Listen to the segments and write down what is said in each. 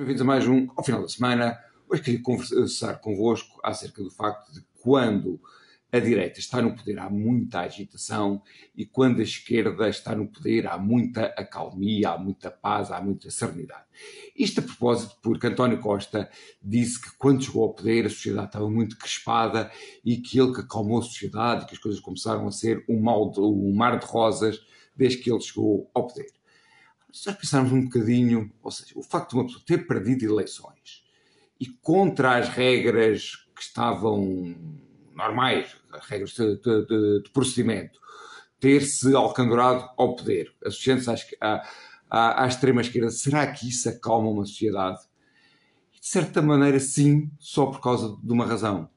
Bem-vindos a mais um ao final da semana. Hoje queria conversar convosco acerca do facto de quando a direita está no poder há muita agitação e quando a esquerda está no poder há muita acalmia, há muita paz, há muita serenidade. Isto a propósito porque António Costa disse que quando chegou ao poder a sociedade estava muito crespada e que ele que acalmou a sociedade que as coisas começaram a ser um, mal de, um mar de rosas desde que ele chegou ao poder. Se nós pensarmos um bocadinho, ou seja, o facto de uma pessoa ter perdido eleições e contra as regras que estavam normais, regras de, de, de, procedimento, ter-se alcandorado ao poder, associando-se à, à, à extrema-esquerda, será que isso acalma uma sociedade? De certa maneira, sim, só por causa de uma razão.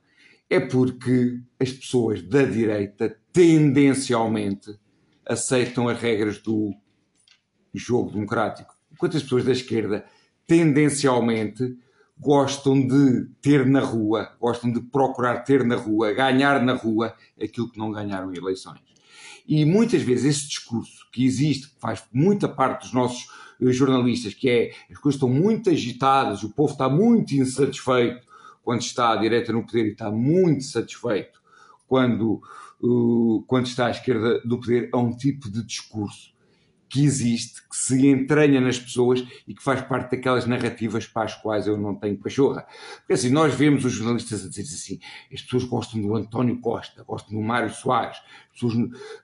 É porque as pessoas da direita tendencialmente aceitam as regras do jogo democrático, enquanto as pessoas da esquerda tendencialmente gostam de ter na rua, gostam de procurar ter na rua, ganhar na rua aquilo que não ganharam em eleições. E muitas vezes esse discurso que existe, que faz muita parte dos nossos eh, jornalistas, que é as coisas estão muito agitadas, o povo está muito insatisfeito quando está à direita no poder e está muito satisfeito quando, uh, quando está à esquerda do poder, é um tipo de discurso que existe, que se entranha nas pessoas e que faz parte daquelas narrativas para as quais eu não tenho pachorra. Porque assim, nós vemos os jornalistas a dizer assim, as pessoas gostam do António Costa, gostam do Mário Soares, as pessoas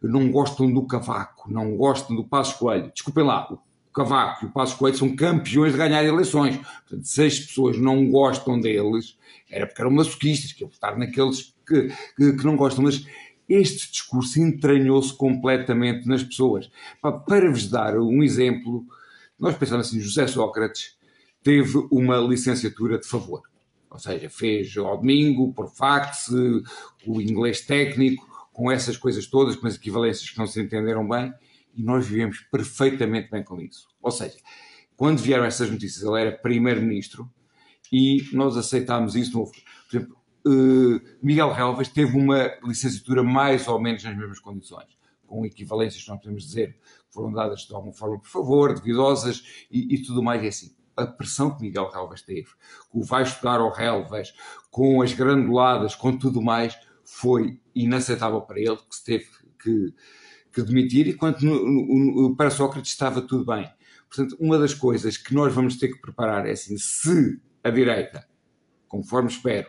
não gostam do Cavaco, não gostam do Passos Coelho. Desculpem lá, o Cavaco e o Passos Coelho são campeões de ganhar eleições. Portanto, se as pessoas não gostam deles, era porque eram masoquistas, que iam votar naqueles que, que, que não gostam. Mas este discurso entranhou-se completamente nas pessoas. Para vos dar um exemplo, nós pensamos assim, José Sócrates teve uma licenciatura de favor. Ou seja, fez ao domingo, por fax, o inglês técnico, com essas coisas todas, com as equivalências que não se entenderam bem, e nós vivemos perfeitamente bem com isso. Ou seja, quando vieram essas notícias, ele era primeiro-ministro e nós aceitámos isso. Por exemplo, uh, Miguel Relvas teve uma licenciatura mais ou menos nas mesmas condições, com equivalências que nós podemos dizer que foram dadas de alguma forma por favor, devidosas e, e tudo mais. É assim, a pressão que Miguel Relvas teve, com o vai estudar ao Relvas, com as granuladas, com tudo mais, foi inaceitável para ele, que se teve que, que demitir, enquanto no, no, no, para Sócrates estava tudo bem. Portanto, uma das coisas que nós vamos ter que preparar é assim, se a direita, conforme espero,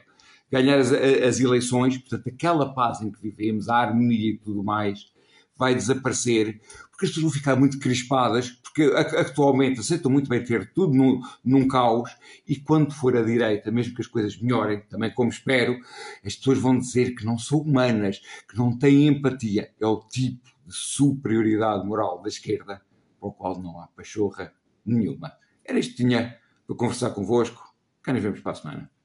ganhar as, as eleições, portanto, aquela paz em que vivemos, a harmonia e tudo mais, vai desaparecer, porque as pessoas vão ficar muito crispadas, porque atualmente aceitam muito bem ter tudo num, num caos, e quando for a direita, mesmo que as coisas melhorem, também como espero, as pessoas vão dizer que não são humanas, que não têm empatia. É o tipo de superioridade moral da esquerda para o qual não há pachorra nenhuma. Era isto que tinha para conversar convosco. Cá nos vemos para a semana.